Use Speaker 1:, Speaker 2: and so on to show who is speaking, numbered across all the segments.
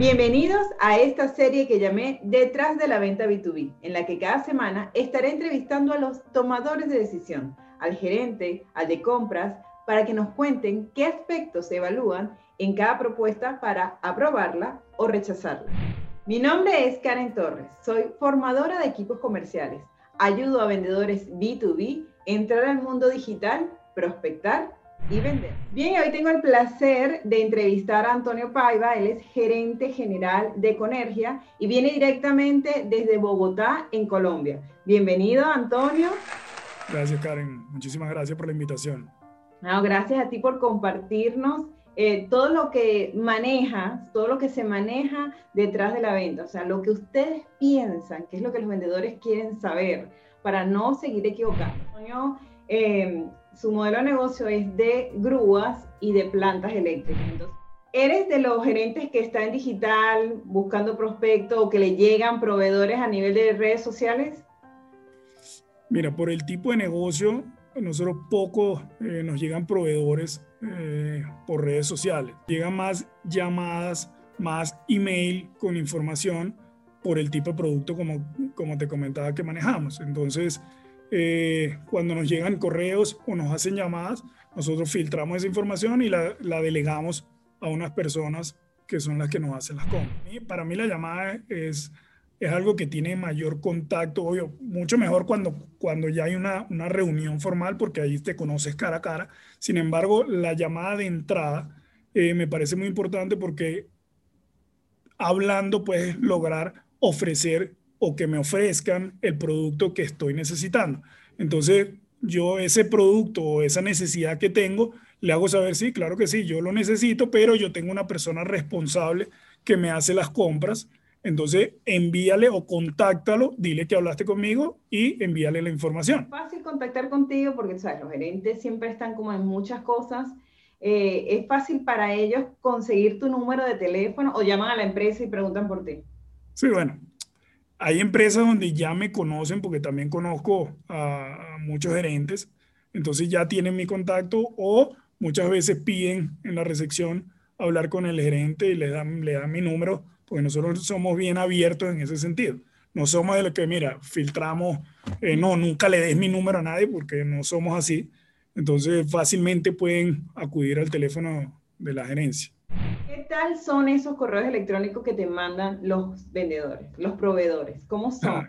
Speaker 1: Bienvenidos a esta serie que llamé Detrás de la venta B2B, en la que cada semana estaré entrevistando a los tomadores de decisión, al gerente, al de compras, para que nos cuenten qué aspectos se evalúan en cada propuesta para aprobarla o rechazarla. Mi nombre es Karen Torres, soy formadora de equipos comerciales. Ayudo a vendedores B2B a entrar al mundo digital, prospectar y vender. Bien, hoy tengo el placer de entrevistar a Antonio Paiva, él es gerente general de Conergia y viene directamente desde Bogotá, en Colombia. Bienvenido, Antonio.
Speaker 2: Gracias, Karen. Muchísimas gracias por la invitación.
Speaker 1: No, gracias a ti por compartirnos eh, todo lo que maneja, todo lo que se maneja detrás de la venta, o sea, lo que ustedes piensan, que es lo que los vendedores quieren saber para no seguir equivocando. Eh, su modelo de negocio es de grúas y de plantas eléctricas. Entonces, ¿Eres de los gerentes que están en digital buscando prospectos o que le llegan proveedores a nivel de redes sociales?
Speaker 2: Mira, por el tipo de negocio, nosotros poco eh, nos llegan proveedores eh, por redes sociales. Llegan más llamadas, más email con información por el tipo de producto como, como te comentaba que manejamos. Entonces, eh, cuando nos llegan correos o nos hacen llamadas, nosotros filtramos esa información y la, la, delegamos a unas personas que son las que nos hacen las compras. Y para mí la llamada es, es algo que tiene mayor contacto, obvio, mucho mejor cuando, cuando ya hay una, una reunión formal porque ahí te conoces cara a cara. Sin embargo, la llamada de entrada eh, me parece muy importante porque hablando puedes lograr ofrecer o que me ofrezcan el producto que estoy necesitando. Entonces, yo ese producto o esa necesidad que tengo, le hago saber, sí, claro que sí, yo lo necesito, pero yo tengo una persona responsable que me hace las compras. Entonces, envíale o contáctalo, dile que hablaste conmigo y envíale la información.
Speaker 1: Es fácil contactar contigo porque, ¿sabes? Los gerentes siempre están como en muchas cosas. Eh, es fácil para ellos conseguir tu número de teléfono o llaman a la empresa y preguntan por ti.
Speaker 2: Sí, bueno, hay empresas donde ya me conocen porque también conozco a, muchos gerentes, entonces ya tienen mi contacto o muchas veces piden en la recepción hablar con el gerente y le dan, le dan mi número, porque nosotros somos bien abiertos en ese sentido. No somos de los que, mira, filtramos, eh, no, nunca le des mi número a nadie porque no somos así. Entonces fácilmente pueden acudir al teléfono de la gerencia.
Speaker 1: ¿Qué tal son esos correos electrónicos que te mandan los vendedores, los proveedores? ¿Cómo son? Ah,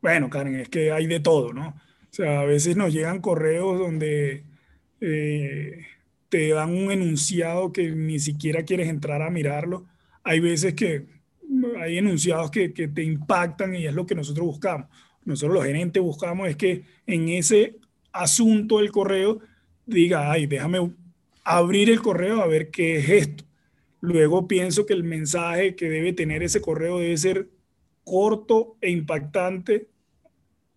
Speaker 2: bueno, Karen, es que hay de todo, ¿no? O sea, a veces nos llegan correos donde eh, te dan un enunciado que ni siquiera quieres entrar a mirarlo. Hay veces que hay enunciados que, que te impactan y es lo que nosotros buscamos. Nosotros los gerentes buscamos es que en ese asunto del correo diga, ay, déjame abrir el correo a ver qué es esto. Luego pienso que el mensaje que debe tener ese correo debe ser corto e impactante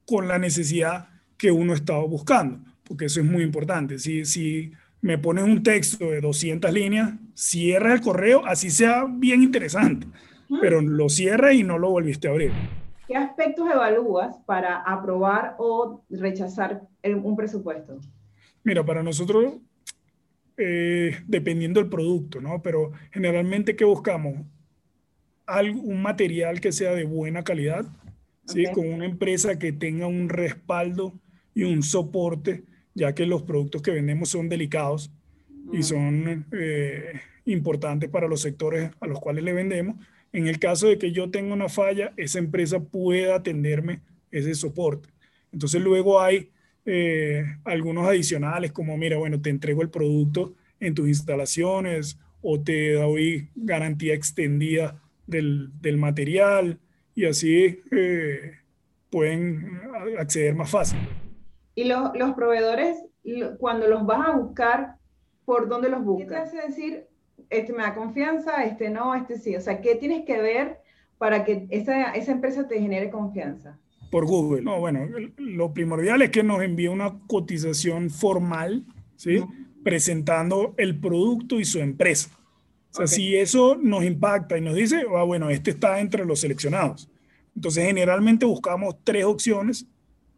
Speaker 2: con la necesidad que uno estaba buscando, porque eso es muy importante. Si, si me pones un texto de 200 líneas, cierra el correo, así sea bien interesante, pero lo cierra y no lo volviste a abrir.
Speaker 1: ¿Qué aspectos evalúas para aprobar o rechazar un presupuesto?
Speaker 2: Mira, para nosotros eh, dependiendo del producto, ¿no? Pero generalmente, ¿qué buscamos? Algo, un material que sea de buena calidad, ¿sí? Con una empresa que tenga un respaldo y un soporte, ya que los productos que vendemos son delicados y son eh, importantes para los sectores a los cuales le vendemos. En el caso de que yo tenga una falla, esa empresa pueda atenderme ese soporte. Entonces luego hay eh, algunos adicionales como, mira, bueno, te entrego el producto en tus instalaciones o te doy garantía extendida del, del material y así eh, pueden acceder más fácil.
Speaker 1: Y los proveedores, cuando los vas a buscar, ¿por dónde los buscas? ¿Qué te hace decir, este me da confianza, este no, este sí? O sea, ¿qué tienes que ver para que esa, esa empresa te genere confianza?
Speaker 2: Por Google. No, bueno, lo primordial es que nos envíe una cotización formal, ¿sí? Presentando el producto y su empresa. O sea, si eso nos impacta y nos dice, ah, bueno, este está entre los seleccionados. Entonces, generalmente buscamos tres opciones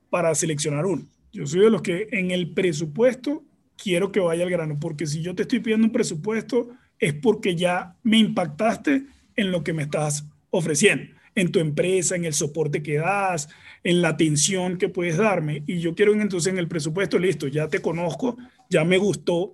Speaker 2: para seleccionar uno. Yo soy de los que en el presupuesto quiero que vaya al grano, porque si yo te estoy pidiendo un presupuesto es porque ya me impactaste en lo que me estás ofreciendo, en tu empresa, en el soporte que das, en la atención que puedes darme. Y yo quiero entonces en el presupuesto, listo, ya te conozco, ya me gustó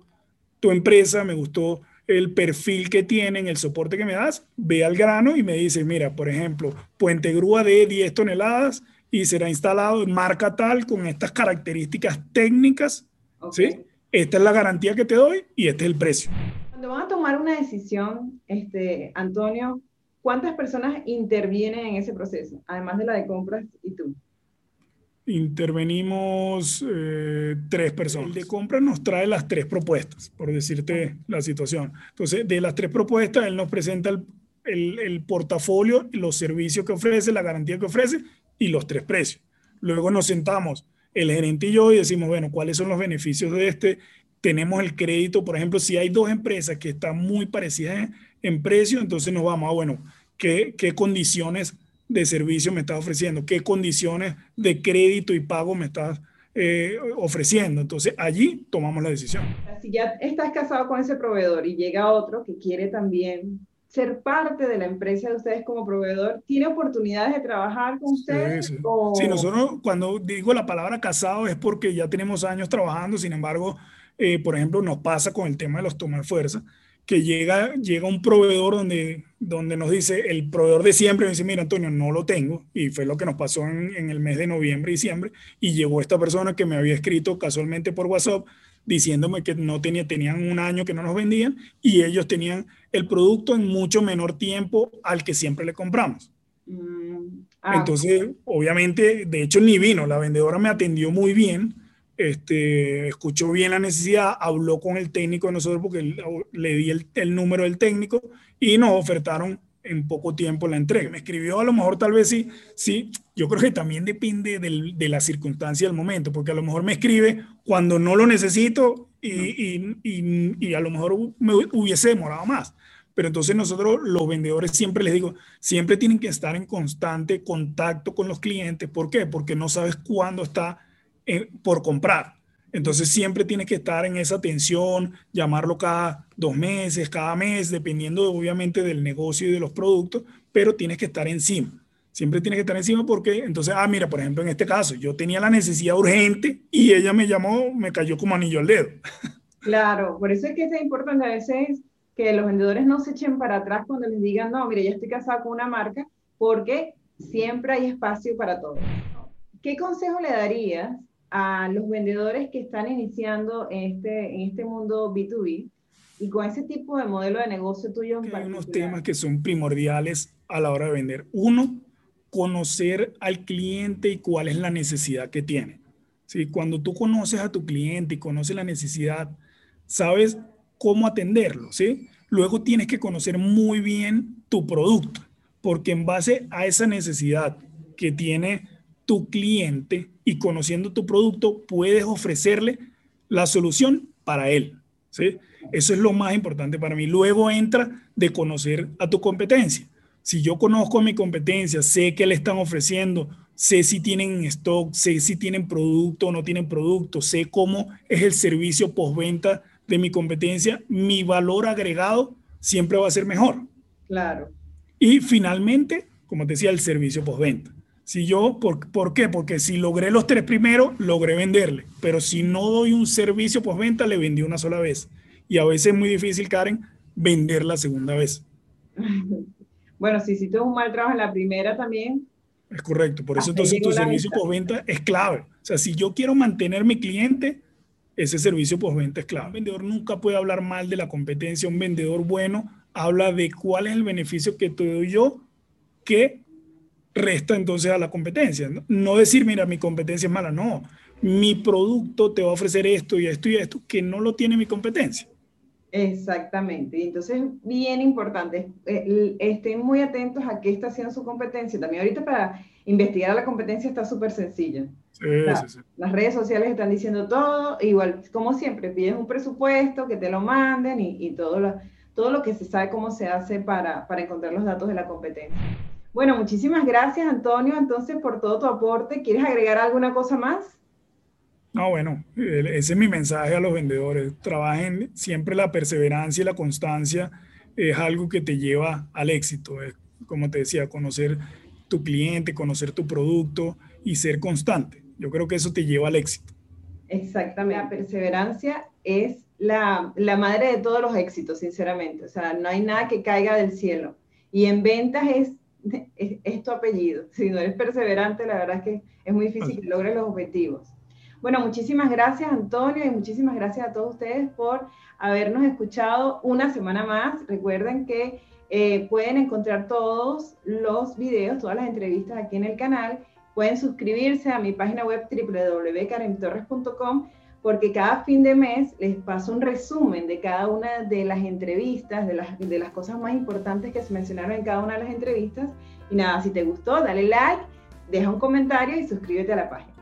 Speaker 2: tu empresa, me gustó el perfil que tienen, el soporte que me das, ve al grano y me dice, mira, por ejemplo, puente grúa de 10 toneladas y será instalado en marca tal con estas características técnicas, ¿sí? Esta es la garantía que te doy y este es el precio.
Speaker 1: Cuando van a tomar una decisión, este, Antonio, ¿cuántas personas intervienen en ese proceso, además de la de compras y tú?
Speaker 2: intervenimos eh, tres personas. El de compra nos trae las tres propuestas, por decirte la situación. Entonces, de las tres propuestas, él nos presenta el, el, el, portafolio, los servicios que ofrece, la garantía que ofrece y los tres precios. Luego nos sentamos, el gerente y yo, y decimos, bueno, ¿cuáles son los beneficios de este? Tenemos el crédito, por ejemplo, si hay dos empresas que están muy parecidas en, en precio, entonces nos vamos a, bueno, ¿qué, qué condiciones de servicio me estás ofreciendo, qué condiciones de crédito y pago me estás eh, ofreciendo. Entonces allí tomamos la decisión.
Speaker 1: Si ya estás casado con ese proveedor y llega otro que quiere también ser parte de la empresa de ustedes como proveedor, ¿tiene oportunidades de trabajar con ustedes?
Speaker 2: Sí, sí. nosotros cuando digo la palabra casado es porque ya tenemos años trabajando, sin embargo, eh, por ejemplo, nos pasa con el tema de los tomar fuerza que llega, llega un proveedor donde, donde nos dice, el proveedor de siempre, dice, mira Antonio, no lo tengo, y fue lo que nos pasó en, en el mes de noviembre y diciembre, y llegó esta persona que me había escrito casualmente por WhatsApp diciéndome que no tenía, tenían un año que no nos vendían y ellos tenían el producto en mucho menor tiempo al que siempre le compramos. Mm, ah. Entonces, obviamente, de hecho, ni vino, la vendedora me atendió muy bien, este, escuchó bien la necesidad, habló con el técnico de nosotros porque le di el, número del técnico y nos ofertaron en poco tiempo la entrega. Me escribió a lo mejor tal vez sí, sí, yo creo que también depende de la circunstancia del momento, porque a lo mejor me escribe cuando no lo necesito y, y, y, a lo mejor me hubiese demorado más. Pero entonces nosotros los vendedores siempre les digo, siempre tienen que estar en constante contacto con los clientes. ¿Por qué? Porque no sabes cuándo está eh, por comprar. Entonces siempre tienes que estar en esa atención, llamarlo cada dos meses, cada mes, dependiendo obviamente del negocio y de los productos, pero tienes que estar encima. Siempre tienes que estar encima porque entonces, ah, mira, por ejemplo, en este caso, yo tenía la necesidad urgente y ella me llamó, me cayó como anillo al dedo.
Speaker 1: Claro, por eso es que es importante a veces que los vendedores no se echen para atrás cuando les digan, no, mire, ya estoy casado con una marca, porque siempre hay espacio para todos. ¿Qué consejo le darías a los vendedores que están iniciando en este, en este mundo B2B y con ese tipo de modelo de negocio tuyo
Speaker 2: en Hay unos temas que son primordiales a la hora de vender. Uno, conocer al cliente y cuál es la necesidad que tiene. ¿Sí? Cuando tú conoces a tu cliente y conoces la necesidad, sabes cómo atenderlo. ¿sí? Luego tienes que conocer muy bien tu producto, porque en base a esa necesidad que tiene tu cliente y conociendo tu producto puedes ofrecerle la solución para él. ¿sí? Eso es lo más importante para mí. Luego entra de conocer a tu competencia. Si yo conozco a mi competencia, sé qué le están ofreciendo, sé si tienen stock, sé si tienen producto o no tienen producto, sé cómo es el servicio postventa de mi competencia, mi valor agregado siempre va a ser mejor.
Speaker 1: Claro.
Speaker 2: Y finalmente, como te decía, el servicio postventa. Si yo, por, ¿por qué? Porque si logré los tres primeros, logré venderle. Pero si no doy un servicio postventa, le vendí una sola vez. Y a veces es muy difícil, Karen, vender la segunda vez.
Speaker 1: Bueno, si hiciste un mal trabajo en la primera también.
Speaker 2: Es correcto. Por eso entonces tu servicio postventa es clave. O sea, si yo quiero mantener mi cliente, ese servicio postventa es clave. Un vendedor nunca puede hablar mal de la competencia. Un vendedor bueno habla de cuál es el beneficio que te doy yo que resta entonces a la competencia. ¿no? decir, mira, mi competencia es mala, no. Mi producto te va a ofrecer esto y esto y esto que no lo tiene mi competencia.
Speaker 1: Exactamente. Y entonces, bien importante, eh, estén muy atentos a qué está haciendo su competencia. También ahorita para investigar a la competencia está súper sencillo.
Speaker 2: Sí, sí, sí.
Speaker 1: Las redes sociales están diciendo todo, igual, como siempre, pides un presupuesto, que te lo manden y, y todo, lo, todo lo que se sabe cómo se hace para, para encontrar los datos de la competencia. Bueno, muchísimas gracias, Antonio, entonces, por todo tu aporte. ¿Quieres agregar alguna cosa más?
Speaker 2: No, bueno, ese es mi mensaje a los vendedores. Trabajen siempre la perseverancia y la constancia es algo que te lleva al éxito. Es, como te decía, conocer tu cliente, conocer tu producto y ser constante. Yo creo que eso te lleva al éxito.
Speaker 1: Exactamente. La perseverancia es la, la, madre de todos los éxitos, sinceramente. O sea, no hay nada que caiga del cielo. Y en ventas es, es, tu apellido. Si no eres perseverante, la verdad es que es muy difícil que logres los objetivos. Bueno, muchísimas gracias Antonio y muchísimas gracias a todos ustedes por habernos escuchado una semana más. Recuerden que eh, pueden encontrar todos los videos, todas las entrevistas aquí en el canal. Pueden suscribirse a mi página web www.karentorres.com porque cada fin de mes les paso un resumen de cada una de las entrevistas, de las, de las cosas más importantes que se mencionaron en cada una de las entrevistas. Y nada, si te gustó, dale like, deja un comentario y suscríbete a la página.